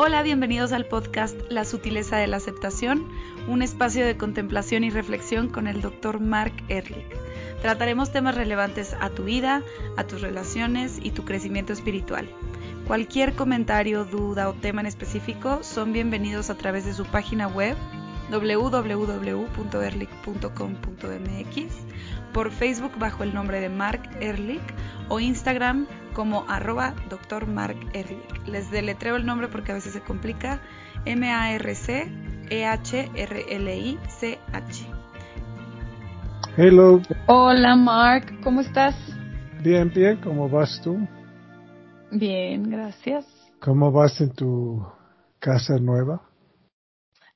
Hola, bienvenidos al podcast La sutileza de la aceptación, un espacio de contemplación y reflexión con el Dr. Mark Ehrlich. Trataremos temas relevantes a tu vida, a tus relaciones y tu crecimiento espiritual. Cualquier comentario, duda o tema en específico son bienvenidos a través de su página web www.erlich.com.mx, por Facebook bajo el nombre de Mark Ehrlich o Instagram como arroba Dr. Mark Ehrlich. Les deletreo el nombre porque a veces se complica. M-A-R-C-E-H-R-L-I-C-H. Hello. Hola Mark, ¿cómo estás? Bien, bien, ¿cómo vas tú? Bien, gracias. ¿Cómo vas en tu casa nueva?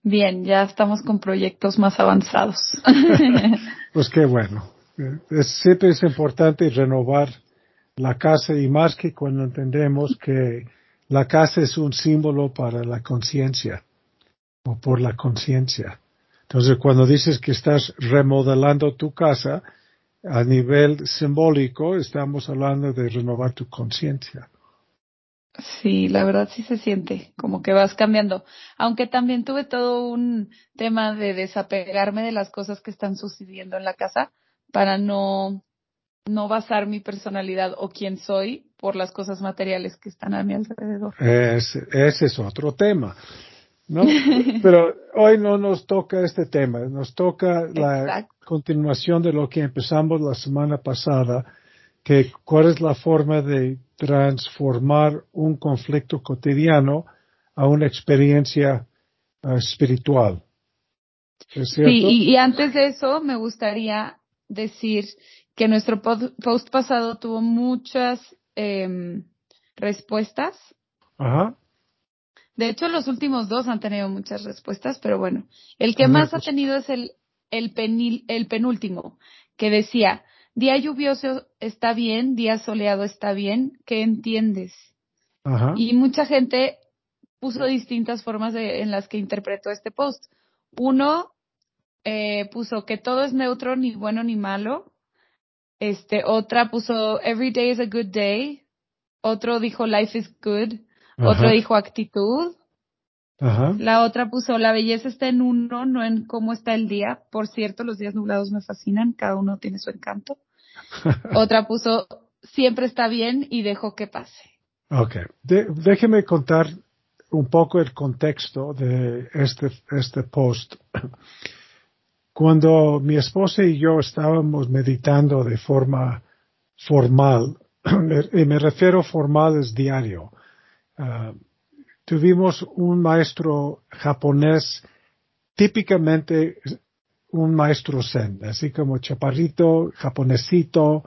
Bien, ya estamos con proyectos más avanzados. pues qué bueno. siempre es importante renovar la casa y más que cuando entendemos que la casa es un símbolo para la conciencia o por la conciencia. Entonces, cuando dices que estás remodelando tu casa a nivel simbólico, estamos hablando de renovar tu conciencia. Sí, la verdad sí se siente como que vas cambiando. Aunque también tuve todo un tema de desapegarme de las cosas que están sucediendo en la casa para no no basar mi personalidad o quién soy por las cosas materiales que están a mi alrededor. ese es otro tema. ¿no? Pero hoy no nos toca este tema, nos toca la continuación de lo que empezamos la semana pasada, que cuál es la forma de transformar un conflicto cotidiano a una experiencia uh, espiritual. Sí, y, antes de eso me gustaría decir que nuestro post pasado tuvo muchas eh, respuestas. Ajá. De hecho, los últimos dos han tenido muchas respuestas, pero bueno, el que más ha pues. tenido es el, el, penil, el penúltimo, que decía, día lluvioso está bien, día soleado está bien, ¿qué entiendes? Ajá. Y mucha gente puso distintas formas de, en las que interpretó este post. Uno eh, puso que todo es neutro, ni bueno ni malo. Este, otra puso Every day is a good day. Otro dijo Life is good. Otro dijo actitud. Ajá. La otra puso la belleza está en uno, no en cómo está el día. Por cierto, los días nublados me fascinan, cada uno tiene su encanto. otra puso siempre está bien y dejo que pase. Ok, déjeme contar un poco el contexto de este, este post. Cuando mi esposa y yo estábamos meditando de forma formal, y me refiero formal es diario, ah, tuvimos un maestro japonés, típicamente un maestro zen, así como chaparrito, japonesito,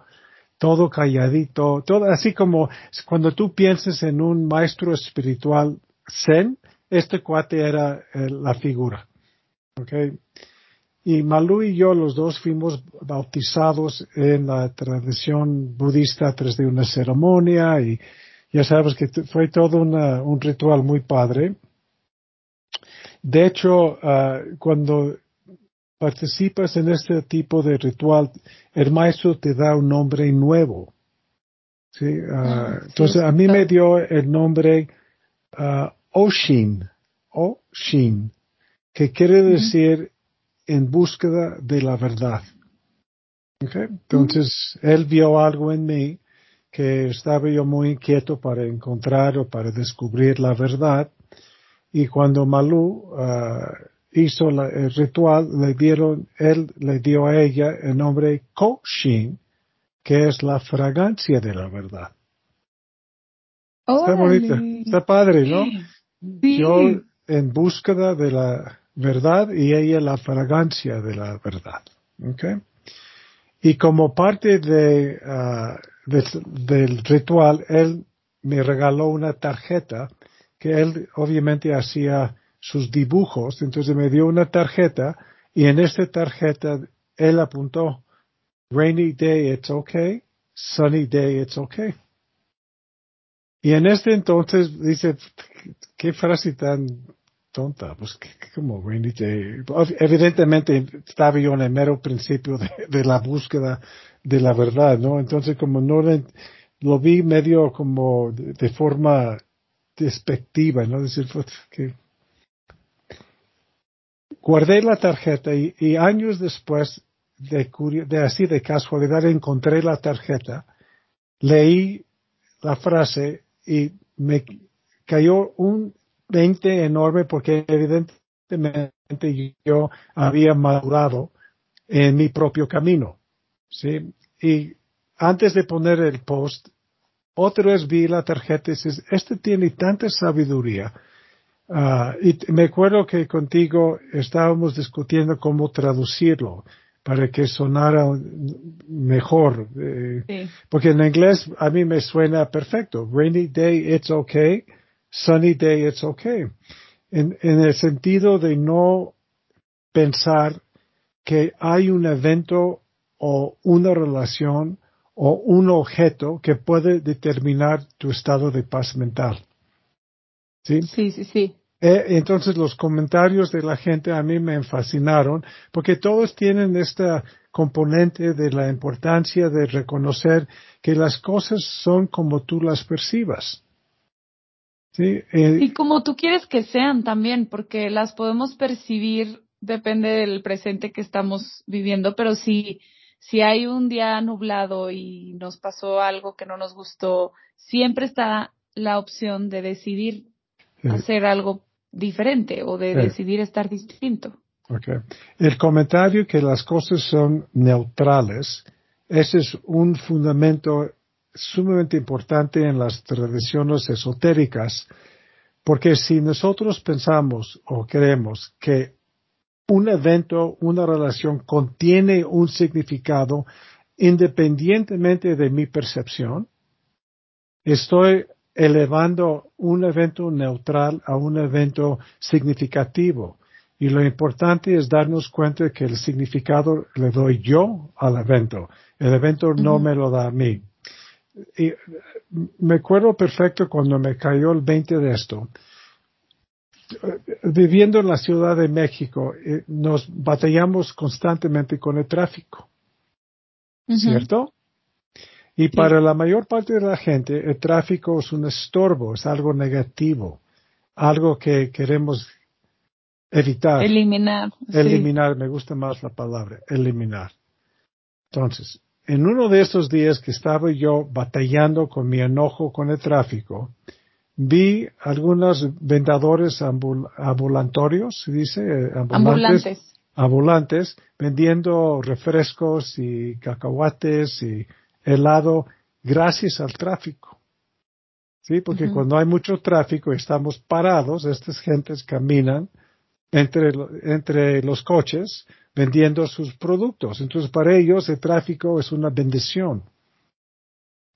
todo calladito, todo así como cuando tú piensas en un maestro espiritual zen, este cuate era eh, la figura. Okay? Y Malú y yo los dos fuimos bautizados en la tradición budista tras de una ceremonia y ya sabes que fue todo un ritual muy padre. De hecho, ah, cuando participas en este tipo de ritual, el maestro te da un nombre nuevo. ¿sí? Ah, ah, entonces, a mí me dio el nombre Oshin, Oshin, que quiere decir en búsqueda de la verdad. Entonces, él vio algo en mí que estaba yo muy inquieto para encontrar o para descubrir la verdad. Y cuando Malú ah, hizo el ritual, le dieron, él le dio a ella el nombre Koshin, que es la fragancia de la verdad. Está bonito, está padre, ¿no? Yo en búsqueda de la verdad y ella la fragancia de la verdad. Okay. Y como parte de, uh, del ritual, él me regaló una tarjeta que él obviamente hacía sus dibujos, entonces me dio una tarjeta y en esta tarjeta él apuntó rainy day it's okay, sunny day it's okay. Y en este entonces dice, qué frase tan tonta, pues como Rainy. Evidentemente estaba yo en el mero principio de, la búsqueda de la verdad, ¿no? Entonces como no lo vi medio como de, forma despectiva, ¿no? Decir, pues, que guardé la tarjeta y, años después de, de, así de casualidad encontré la tarjeta, leí la frase y me cayó un 20 enorme porque evidentemente yo había madurado en mi propio camino. ¿sí? Y antes de poner el post, otra vez vi la tarjeta y dices, este tiene tanta sabiduría. Ah, y me acuerdo que contigo estábamos discutiendo cómo traducirlo para que sonara mejor. Eh, porque en inglés a mí me suena perfecto. Rainy day, it's okay. Sunny day, it's okay. En, en el sentido de no pensar que hay un evento o una relación o un objeto que puede determinar tu estado de paz mental. ¿Sí? Sí, sí, sí. Eh, entonces los comentarios de la gente a mí me fascinaron porque todos tienen esta componente de la importancia de reconocer que las cosas son como tú las percibas. ¿Sí? Eh, y como tú quieres que sean también, porque las podemos percibir, depende del presente que estamos viviendo, pero si si hay un día nublado y nos pasó algo que no nos gustó, siempre está la opción de decidir hacer algo diferente o de decidir estar distinto. Okay. El comentario que las cosas son neutrales, ese es un fundamento sumamente importante en las tradiciones esotéricas, porque si nosotros pensamos o creemos que un evento, una relación contiene un significado independientemente de mi percepción. Estoy elevando un evento neutral a un evento significativo. Y lo importante es darnos cuenta que el significado le doy yo al evento. El evento no me lo da a mí. Y me acuerdo perfecto cuando me cayó el 20 de esto viviendo en la Ciudad de México, eh, nos batallamos constantemente con el tráfico. ¿Cierto? Y para la mayor parte de la gente, el tráfico es un estorbo, es algo negativo, algo que queremos evitar. Eliminar. Eliminar, me gusta más la palabra, eliminar. Entonces, en uno de esos días que estaba yo batallando con mi enojo con el tráfico, vi algunos vendedores ambulatorios, dice, eh, ambulantes, ambulantes, vendiendo refrescos y cacahuates y helado gracias al tráfico. Sí, porque cuando hay mucho tráfico y estamos parados, estas gentes caminan entre, entre los coches vendiendo sus productos. Entonces, para ellos el tráfico es una bendición.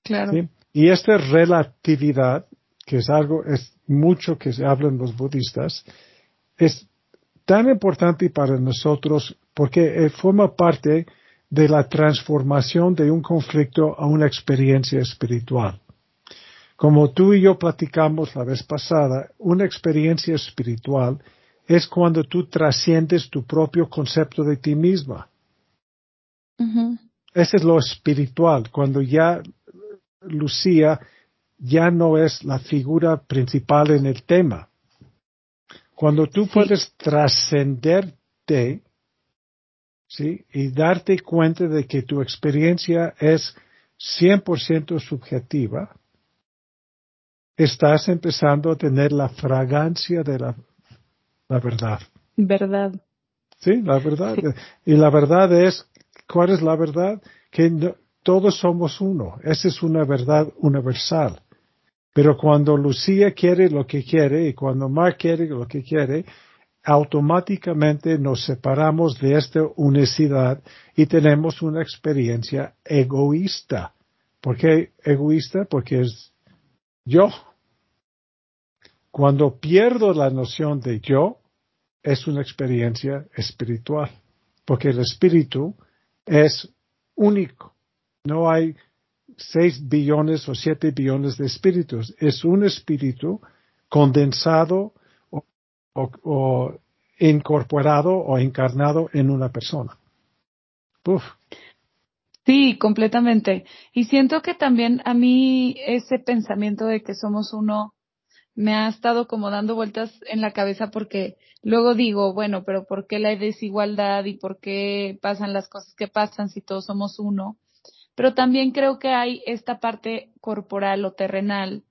Claro. Y esta relatividad que es algo, es mucho que se hablan los budistas, es tan importante para nosotros porque eh, forma parte de la transformación de un conflicto a una experiencia espiritual. Como tú y yo platicamos la vez pasada, una experiencia espiritual es cuando tú trasciendes tu propio concepto de ti misma. Ese es lo espiritual, cuando ya Lucía ya no es la figura principal en el tema. Cuando tú puedes trascenderte, ¿sí? Y darte cuenta de que tu experiencia es 100% subjetiva, estás empezando a tener la fragancia de la, la verdad. Verdad. Sí, la verdad. Y la verdad es, ¿cuál es la verdad? Que todos somos uno. Esa es una verdad universal. Pero cuando Lucía quiere lo que quiere y cuando Mark quiere lo que quiere, automáticamente nos separamos de esta unicidad y tenemos una experiencia egoísta. ¿Por qué egoísta? Porque es yo. Cuando pierdo la noción de yo, es una experiencia espiritual, porque el espíritu es único. No hay 6 billones o 7 billones de espíritus. Es un espíritu condensado o, incorporado o encarnado en una persona. Sí, completamente. Y siento que también a mí ese pensamiento de que somos uno me ha estado como dando vueltas en la cabeza porque luego digo, bueno, pero ¿por qué la desigualdad y por qué pasan las cosas que pasan si todos somos uno? Pero también creo que hay esta parte corporal o terrenal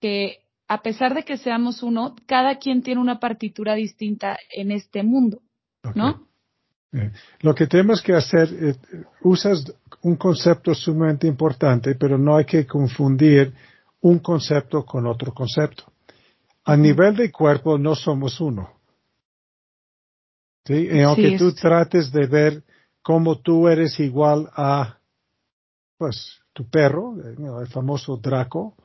que a pesar de que seamos uno, cada quien tiene una partitura distinta en este mundo, ¿no? Eh, lo que tenemos que hacer, eh, usas un concepto sumamente importante, pero no hay que confundir un concepto con otro concepto. A nivel de cuerpo no somos uno. ¿Sí? Y aunque tú trates de ver cómo tú eres igual a, pues, tu perro, eh, el famoso Draco,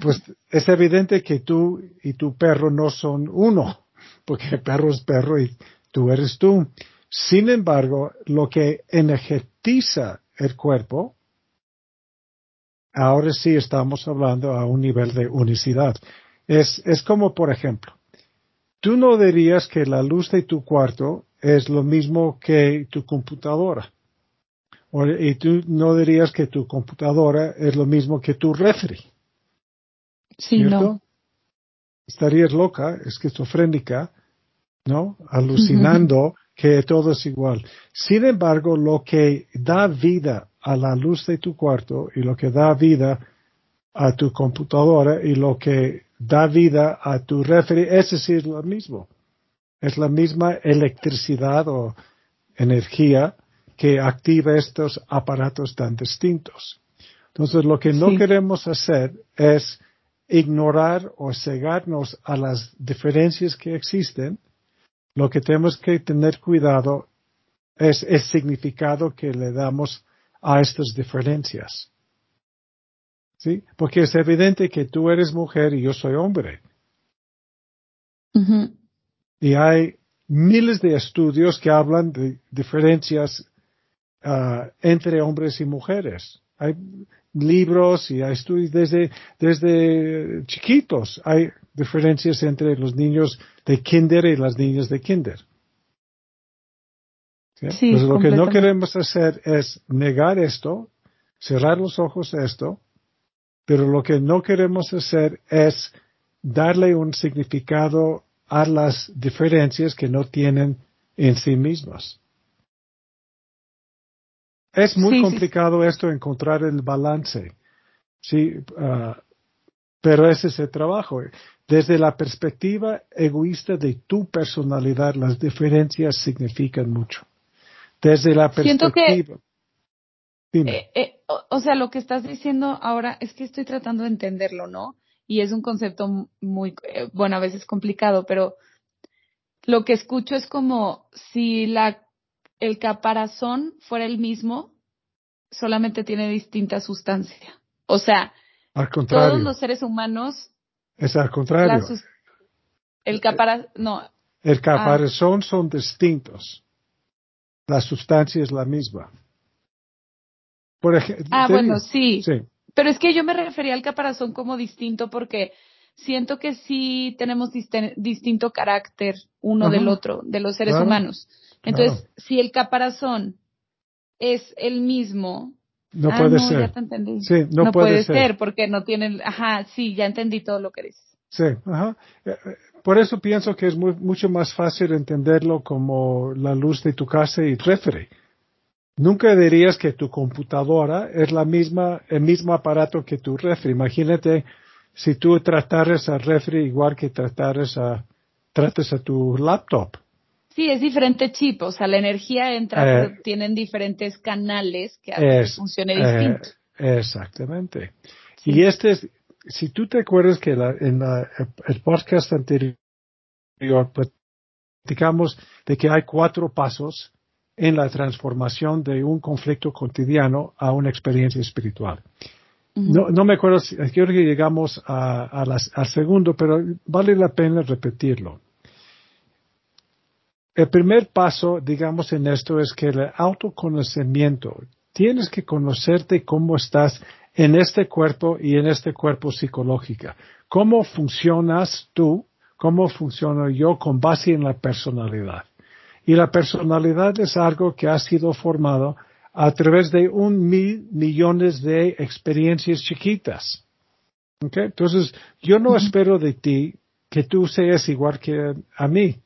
pues es evidente que tú y tu perro no son uno, porque el perro es perro y tú eres tú. Sin embargo, lo que energetiza el cuerpo, ahora sí estamos hablando a un nivel de unicidad. Es, es como, por ejemplo, tú no dirías que la luz de tu cuarto es lo mismo que tu computadora. O, y tú no dirías que tu computadora es lo mismo que tu refri. Sí, no. Estarías loca, esquizofrénica, ¿no? Alucinando que todo es igual. Sin embargo, lo que da vida a la luz de tu cuarto y lo que da vida a tu computadora y lo que da vida a tu refri, ese sí es lo mismo. Es la misma electricidad o energía que activa estos aparatos tan distintos. Entonces, lo que no queremos hacer es ignorar o cegarnos a las diferencias que existen lo que tenemos que tener cuidado es el significado que le damos a estas diferencias. ¿Sí? Porque es evidente que tú eres mujer y yo soy hombre. Y hay miles de estudios que hablan de diferencias ah, entre hombres y mujeres. Hay libros y hay estudios desde, desde chiquitos. Hay diferencias entre los niños de kinder y las niñas de kinder. ¿Sí? lo que no queremos hacer es negar esto, cerrar los ojos a esto, pero lo que no queremos hacer es darle un significado a las diferencias que no tienen en sí mismas. Es muy complicado esto encontrar el balance. Sí, ah, pero ese es el trabajo. Desde la perspectiva egoísta de tu personalidad, las diferencias significan mucho. Desde la perspectiva. Siento que, eh, eh, o, sea, lo que estás diciendo ahora es que estoy tratando de entenderlo, ¿no? Y es un concepto muy, eh, bueno, a veces complicado, pero lo que escucho es como si la, el caparazón fuera el mismo, solamente tiene distinta sustancia. O sea, todos los seres humanos es al contrario. el caparazón, no. El ah. caparazón son distintos. La sustancia es la misma. Por ejemplo, ah, bueno, sí. sí. Pero es que yo me refería al caparazón como distinto porque siento que sí tenemos distinto carácter uno del otro, de los seres humanos. Entonces, si el caparazón es el mismo, no ah, puede ser. Ya te entendí. Sí, no, puede, ser. porque no tienen, ajá, sí, ya entendí todo lo que dices. Sí, ajá. Eh, eh, por eso pienso que es muy, mucho más fácil entenderlo como la luz de tu casa y refri. Nunca dirías que tu computadora es la misma, el mismo aparato que tu refri. Imagínate si tú trataras a refri igual que trataras a, tratas a tu laptop. Sí, es diferente chip, o sea, la energía entra, eh, tienen diferentes canales que hacen que funcione eh, distinto. exactamente. Y este es, si tú te acuerdas que en el podcast anterior platicamos de que hay cuatro pasos en la transformación de un conflicto cotidiano a una experiencia espiritual. no, no, me acuerdo, si, creo que llegamos a, al segundo, pero vale la pena repetirlo. El primer paso, digamos, en esto es que el autoconocimiento, tienes que conocerte cómo estás en este cuerpo y en este cuerpo psicológica. ¿Cómo funcionas tú? ¿Cómo funciono yo con base en la personalidad? Y la personalidad es algo que ha sido formado a través de un mil millones de experiencias chiquitas. Okay? Entonces, yo no espero de ti que tú seas igual que a mí.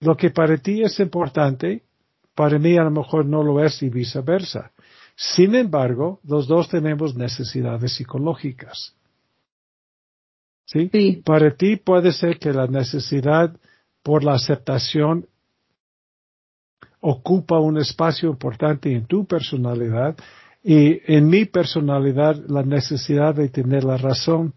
Lo que para ti es importante, para mí a lo mejor no lo es y viceversa. Sin embargo, los dos tenemos necesidades psicológicas. ¿Sí? Sí. Para ti puede ser que la necesidad por la aceptación ocupa un espacio importante en tu personalidad y en mi personalidad la necesidad de tener la razón.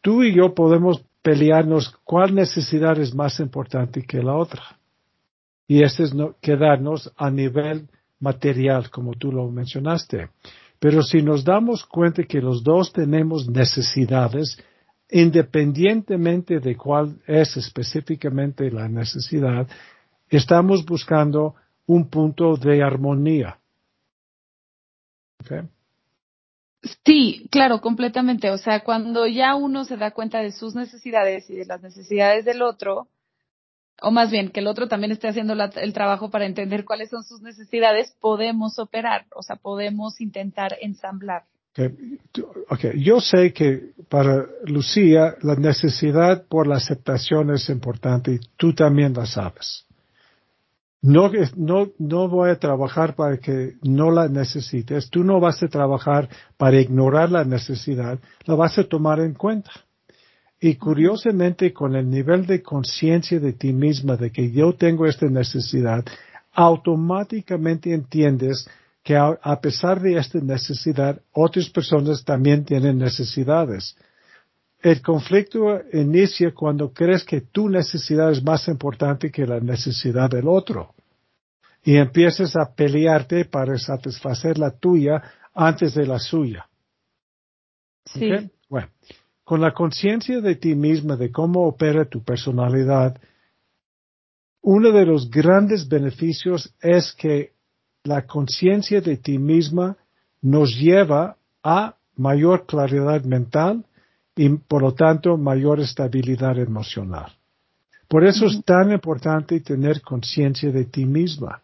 Tú y yo podemos pelearnos cuál necesidad es más importante que la otra. Y este es no, quedarnos a nivel material, como tú lo mencionaste. Pero si nos damos cuenta que los dos tenemos necesidades, independientemente de cuál es específicamente la necesidad, estamos buscando un punto de armonía. Okay. Sí, claro, completamente. O sea, cuando ya uno se da cuenta de sus necesidades y de las necesidades del otro, o más bien que el otro también esté haciendo la, el trabajo para entender cuáles son sus necesidades, podemos operar, o sea, podemos intentar ensamblar. Okay. okay. Yo sé que para Lucía la necesidad por la aceptación es importante y tú también la sabes. No, no, no voy a trabajar para que no la necesites. Tú no vas a trabajar para ignorar la necesidad, la vas a tomar en cuenta. Y curiosamente, con el nivel de conciencia de ti misma de que yo tengo esta necesidad, automáticamente entiendes que a, a, pesar de esta necesidad, otras personas también tienen necesidades. El conflicto inicia cuando crees que tu necesidad es más importante que la necesidad del otro. Y empiezas a pelearte para satisfacer la tuya antes de la suya. Sí. ¿Okay? Bueno, con la conciencia de ti misma, de cómo opera tu personalidad, uno de los grandes beneficios es que la conciencia de ti misma nos lleva a mayor claridad mental y por lo tanto mayor estabilidad emocional. Por eso es tan importante tener conciencia de ti misma.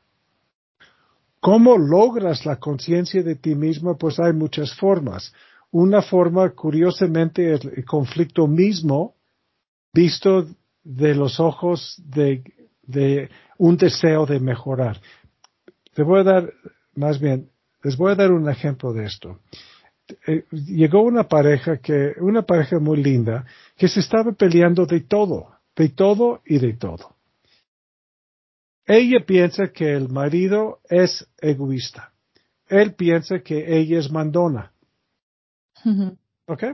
¿Cómo logras la conciencia de ti misma? Pues hay muchas formas. Una forma, curiosamente, es el conflicto mismo visto de los ojos de, de un deseo de mejorar. Te voy a dar, más bien, les voy a dar un ejemplo de esto. Eh, llegó una pareja que, una pareja muy linda, que se estaba peleando de todo, de todo y de todo. Ella piensa que el marido es egoísta. Él piensa que ella es mandona. ¿Ok?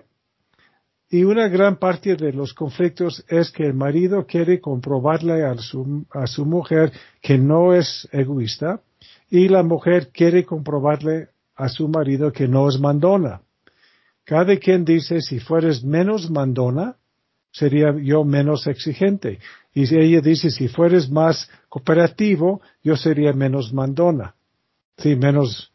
Y una gran parte de los conflictos es que el marido quiere comprobarle a su, a su mujer que no es egoísta y la mujer quiere comprobarle a su marido que no es mandona. Cada quien dice, si fueres menos mandona, sería yo menos exigente. Y si ella dice, si fueres más cooperativo, yo sería menos mandona. Sí, menos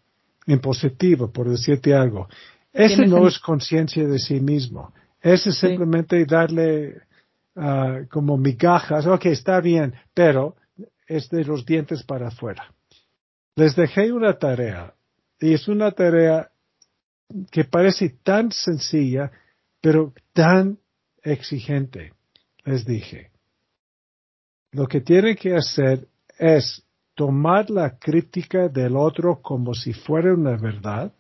impositivo, por decirte algo. Ese no es conciencia de sí mismo. Ese es simplemente darle uh, como migajas. Ok, está bien, pero es de los dientes para afuera. Les dejé una tarea y es una tarea que parece tan sencilla, pero tan exigente. Les dije, lo que tienen que hacer es tomar la crítica del otro como si fuera una verdad,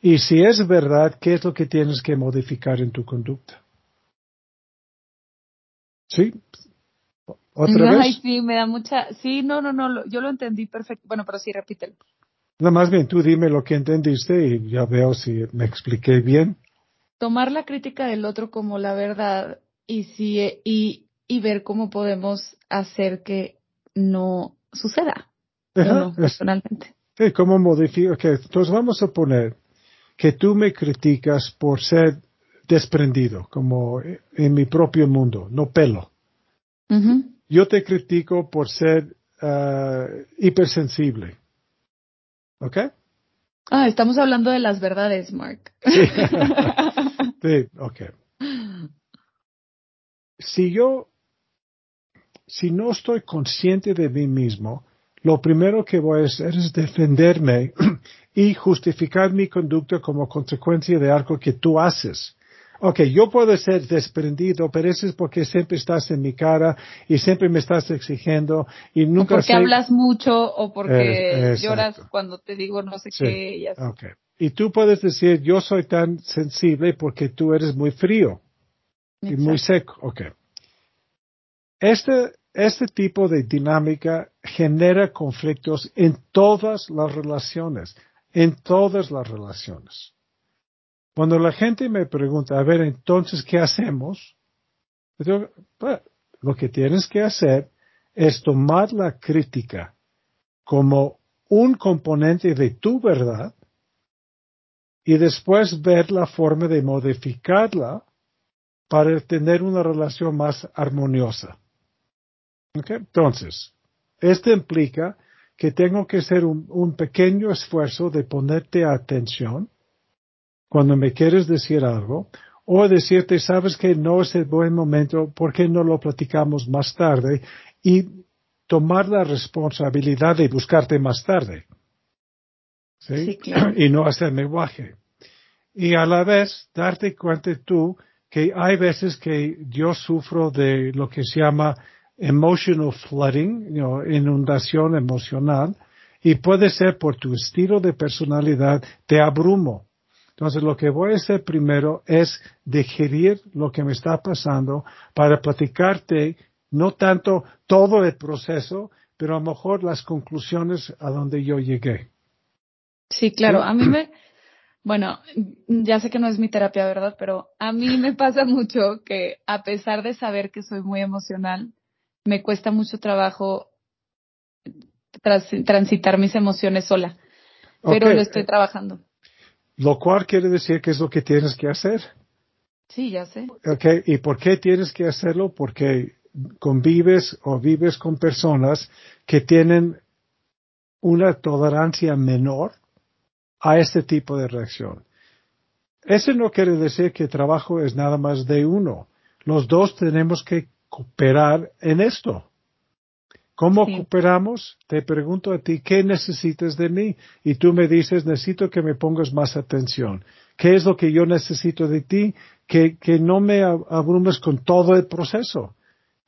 y si es verdad, ¿qué es lo que tienes que modificar en tu conducta? ¿Sí? ¿Otra Ay, vez? sí, me da mucha. Sí, no, no, no, yo lo entendí perfecto. Bueno, pero sí, repítelo. No, más bien tú dime lo que entendiste y ya veo si me expliqué bien. Tomar la crítica del otro como la verdad y si y, y ver cómo podemos hacer que no suceda. Ajá, no, es- personalmente. Sí, ¿cómo modifico? Entonces vamos a poner que tú me criticas por ser desprendido, como en mi propio mundo, no pelo. Yo te critico por ser ah, hipersensible. ¿Ok? Ah, estamos hablando de las verdades, Mark. Sí. Sí, ok. Si yo, si no estoy consciente de mí mismo, lo primero que voy a hacer es defenderme y justificar mi conducta como consecuencia de algo que tú haces. Ok, yo puedo ser desprendido, pero eso es porque siempre estás en mi cara y siempre me estás exigiendo y nunca o porque hablas mucho o porque eh, lloras cuando te digo no sé qué. Y, Okay. y tú puedes decir, yo soy tan sensible porque tú eres muy frío y muy seco. Ok. Este, este tipo de dinámica genera conflictos en todas las relaciones, en todas las relaciones. Cuando la gente me pregunta, a ver, entonces, ¿qué hacemos? lo que tienes que hacer es tomar la crítica como un componente de tu verdad y después ver la forma de modificarla para tener una relación más armoniosa. Entonces, esto implica que tengo que hacer un pequeño esfuerzo de ponerte atención cuando me quieres decir algo, o decirte, sabes que no es el buen momento, ¿por qué no lo platicamos más tarde? Y tomar la responsabilidad de buscarte más tarde. ¿Sí? Y no hacerme guaje. Y a la vez, darte cuenta tú que hay veces que yo sufro de lo que se llama emotional flooding, inundación emocional, y puede ser por tu estilo de personalidad, te abrumo. Entonces, lo que voy a hacer primero es digerir lo que me está pasando para platicarte no tanto todo el proceso, pero a lo mejor las conclusiones a donde yo llegué. Sí, claro. A mí me, bueno, ya sé que no es mi terapia, ¿verdad? Pero a mí me pasa mucho que a pesar de saber que soy muy emocional, me cuesta mucho trabajo transitar mis emociones sola. Pero lo estoy trabajando. Lo cual quiere decir que es lo que tienes que hacer. Sí, ya sé. Okay. ¿Y por qué tienes que hacerlo? Porque convives o vives con personas que tienen una tolerancia menor a este tipo de reacción. Eso no quiere decir que el trabajo es nada más de uno. Los dos tenemos que cooperar en esto. ¿Cómo cooperamos? Te pregunto a ti, ¿qué necesitas de mí? Y tú me dices, necesito que me pongas más atención. ¿Qué es lo que yo necesito de ti? Que, que no me abrumes con todo el proceso.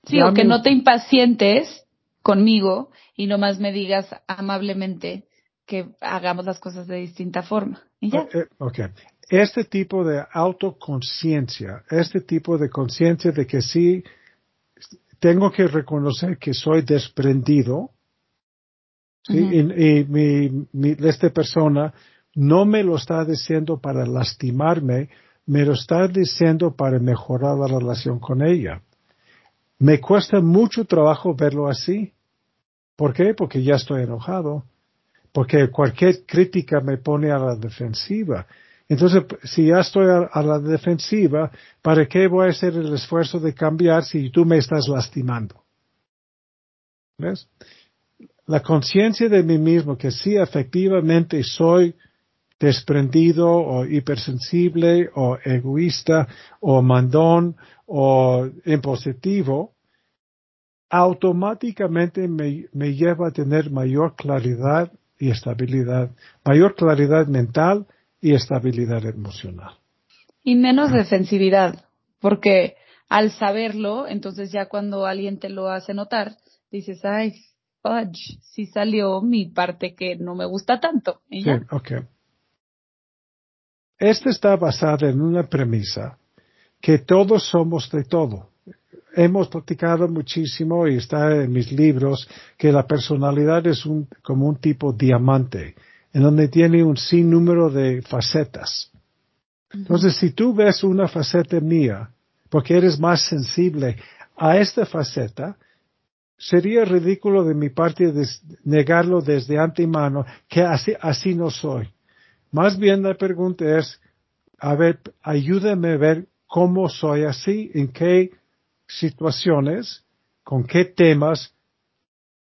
Sí, o que no te impacientes conmigo y nomás me digas amablemente que hagamos las cosas de distinta forma. ¿Y ya? Eh, eh, este tipo de autoconciencia, este tipo de conciencia de que sí tengo que reconocer que soy desprendido y, mi, esta persona no me lo está diciendo para lastimarme, me lo está diciendo para mejorar la relación con ella. Me cuesta mucho trabajo verlo así. ¿Por qué? Porque ya estoy enojado. Porque cualquier crítica me pone a la defensiva. Entonces, si ya estoy a, la defensiva, ¿para qué voy a hacer el esfuerzo de cambiar si tú me estás lastimando? ¿Ves? La conciencia de mí mismo, que sí efectivamente soy desprendido o hipersensible o egoísta o mandón o impositivo, automáticamente me, me lleva a tener mayor claridad y estabilidad, mayor claridad mental y estabilidad emocional. Y menos defensividad, porque al saberlo, entonces ya cuando alguien te lo hace notar, dices, ay, fudge, sí salió mi parte que no me gusta tanto. Sí, ok. Esta está basada en una premisa que todos somos de todo. Hemos platicado muchísimo y está en mis libros que la personalidad es un, como un tipo diamante en donde tiene un sinnúmero de facetas. Entonces, si tú ves una faceta mía, porque eres más sensible a esta faceta, sería ridículo de mi parte negarlo desde antemano que así, así no soy. Más bien la pregunta es, a ver, ayúdame a ver cómo soy así, en qué situaciones, con qué temas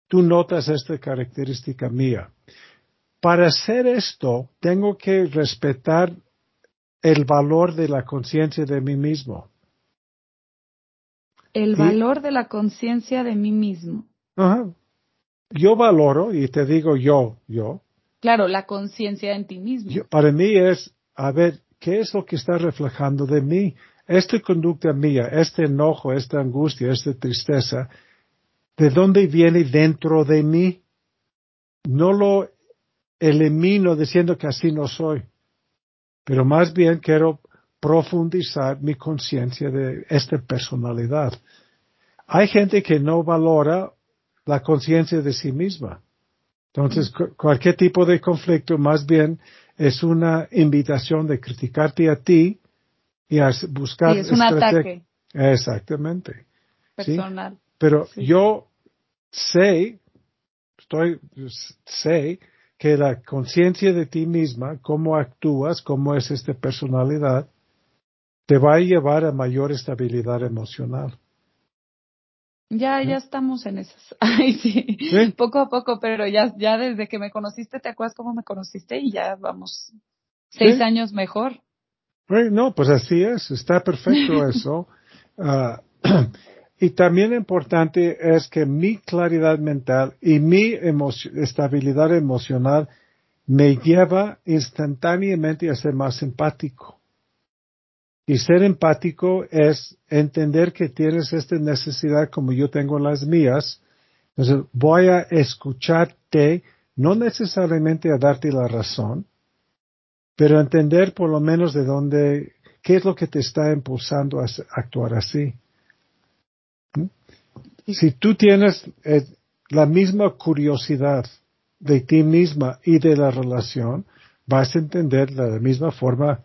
tú notas esta característica mía. Para hacer esto, tengo que respetar el valor de la conciencia de mí mismo. El valor de la conciencia de mí mismo. Ajá. yo valoro, y te digo yo, yo. Claro, la conciencia en ti mismo. para mí es, a ver, ¿qué es lo que está reflejando de mí? Esta conducta mía, este enojo, esta angustia, esta tristeza, ¿de dónde viene dentro de mí? No lo elimino diciendo que así no soy, pero más bien quiero profundizar mi conciencia de esta personalidad. Hay gente que no valora la conciencia de sí misma. Entonces, cualquier tipo de conflicto más bien es una invitación de criticarte a ti y a buscar. Sí, es un ataque. Exactamente. Personal. Pero yo sé, estoy, sé que la conciencia de ti misma, cómo actúas, cómo es esta personalidad, te va a llevar a mayor estabilidad emocional. Ya, ya estamos en esas. Ay, sí. Poco a poco, pero ya, ya desde que me conociste, ¿te acuerdas cómo me conociste? Y ya vamos seis años mejor. no, pues así es. Está perfecto eso. Ah, y también importante es que mi claridad mental y mi estabilidad emocional me lleva instantáneamente a ser más empático. Y ser empático es entender que tienes esta necesidad como yo tengo las mías. Entonces voy a escucharte, no necesariamente a darte la razón, pero entender por lo menos de dónde, qué es lo que te está impulsando a actuar así. Si tú tienes eh, la misma curiosidad de ti misma y de la relación, vas a entender de la misma forma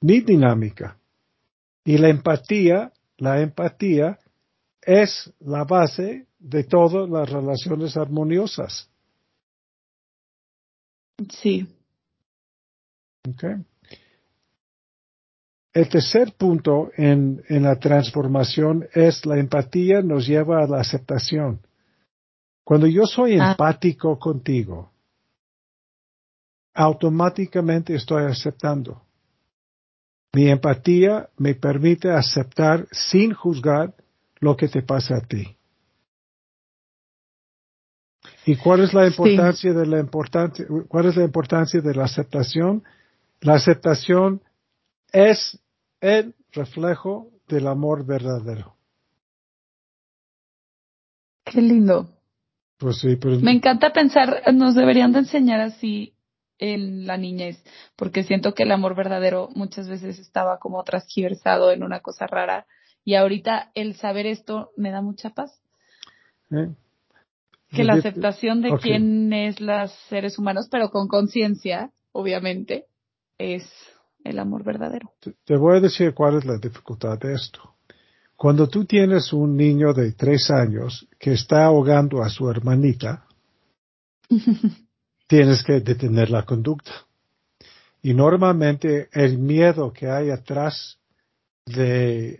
mi dinámica. Y la empatía, la empatía es la base de todas las relaciones armoniosas. Sí. Okay. El tercer punto en, en, la transformación es la empatía nos lleva a la aceptación. Cuando yo soy ah. empático contigo, automáticamente estoy aceptando. Mi empatía me permite aceptar sin juzgar lo que te pasa a ti. ¿Y cuál es la importancia de la importancia, cuál es la importancia de la aceptación? La aceptación es el reflejo del amor verdadero. Qué lindo. Pues sí, pero... Me encanta pensar, nos deberían de enseñar así en la niñez, porque siento que el amor verdadero muchas veces estaba como transgiversado en una cosa rara y ahorita el saber esto me da mucha paz. ¿Eh? Que la aceptación de quién es los seres humanos, pero con conciencia, obviamente, es el amor verdadero. Te voy a decir cuál es la dificultad de esto. Cuando tú tienes un niño de tres años que está ahogando a su hermanita, tienes que detener la conducta. Y normalmente el miedo que hay atrás de,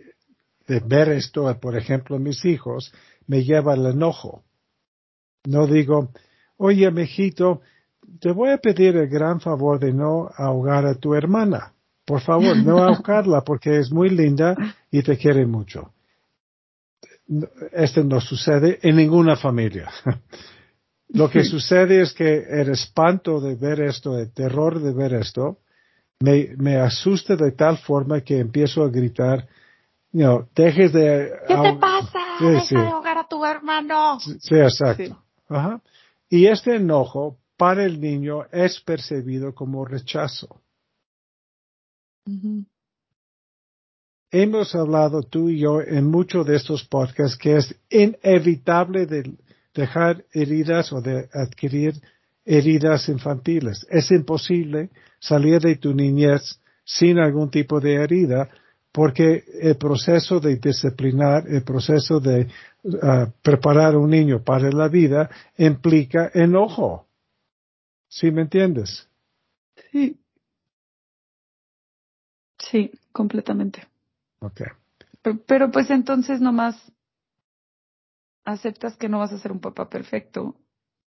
de ver esto, por ejemplo, mis hijos, me lleva al enojo. No digo, oye, mijito, te voy a pedir el gran favor de no ahogar a tu hermana. Por favor, no ahogarla porque es muy linda y te quiere mucho. Esto no sucede en ninguna familia. Lo que sucede es que el espanto de ver esto, el terror de ver esto, me, me asusta de tal forma que empiezo a gritar, no, dejes de... ¿Qué te pasa? Deja de ahogar a tu hermano. Sí, exacto. Ajá. Y este enojo para el niño es percibido como rechazo. Hemos hablado tú y yo en muchos de estos podcasts que es inevitable de dejar heridas o de adquirir heridas infantiles. Es imposible salir de tu niñez sin algún tipo de herida porque el proceso de disciplinar, el proceso de ah, preparar a un niño para la vida implica enojo. ¿Sí me entiendes? Sí. Sí, completamente. Okay. Pero, pero pues entonces nomás aceptas que no vas a ser un papá perfecto,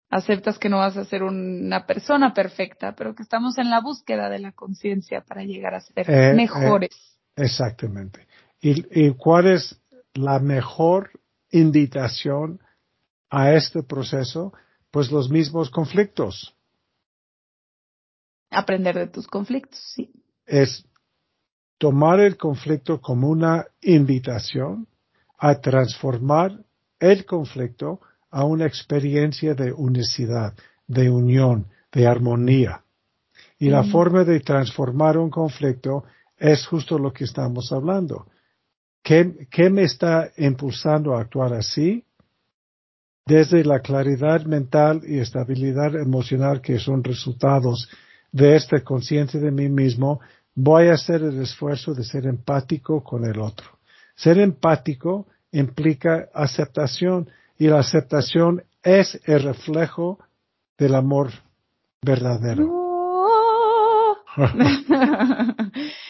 aceptas que no vas a ser una persona perfecta, pero que estamos en la búsqueda de la conciencia para llegar a ser eh, eh, mejores. exactamente. ¿Y, ¿Y cuál es la mejor invitación a este proceso? Pues los mismos conflictos. Aprender de tus conflictos, sí. Es tomar el conflicto como una invitación a transformar el conflicto a una experiencia de unicidad, de unión, de armonía. Y la forma de transformar un conflicto es justo lo que estamos hablando. ¿Qué, ¿Qué, me está impulsando a actuar así? Desde la claridad mental y estabilidad emocional que son resultados de esta conciencia de mí mismo, voy a hacer el esfuerzo de ser empático con el otro. Ser empático implica aceptación y la aceptación es el reflejo del amor verdadero.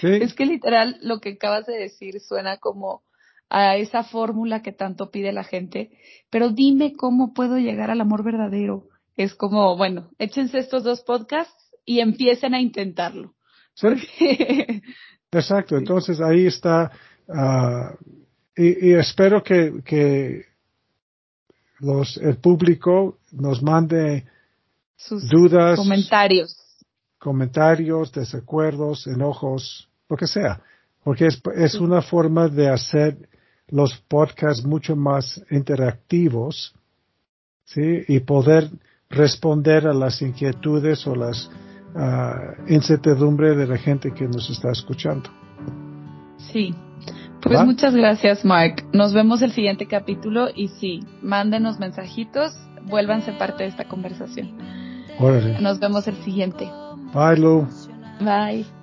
Es que literal lo que acabas de decir suena como a esa fórmula que tanto pide la gente, pero dime cómo puedo llegar al amor verdadero. Es como, bueno, échense estos dos podcasts y empiecen a intentarlo. Exacto, entonces ahí está, ah, y, espero que, que los, el público nos mande sus dudas, comentarios, comentarios, desacuerdos, enojos, lo que sea, porque es, es una forma de hacer los podcasts mucho más interactivos, ¿sí? Y poder responder a las inquietudes o las uh, incertidumbre de la gente que nos está escuchando. Sí. Pues muchas gracias, Mark. Nos vemos el siguiente capítulo y sí, mándenos mensajitos, vuélvanse parte de esta conversación. Nos vemos el siguiente. Bye, Lou. Bye.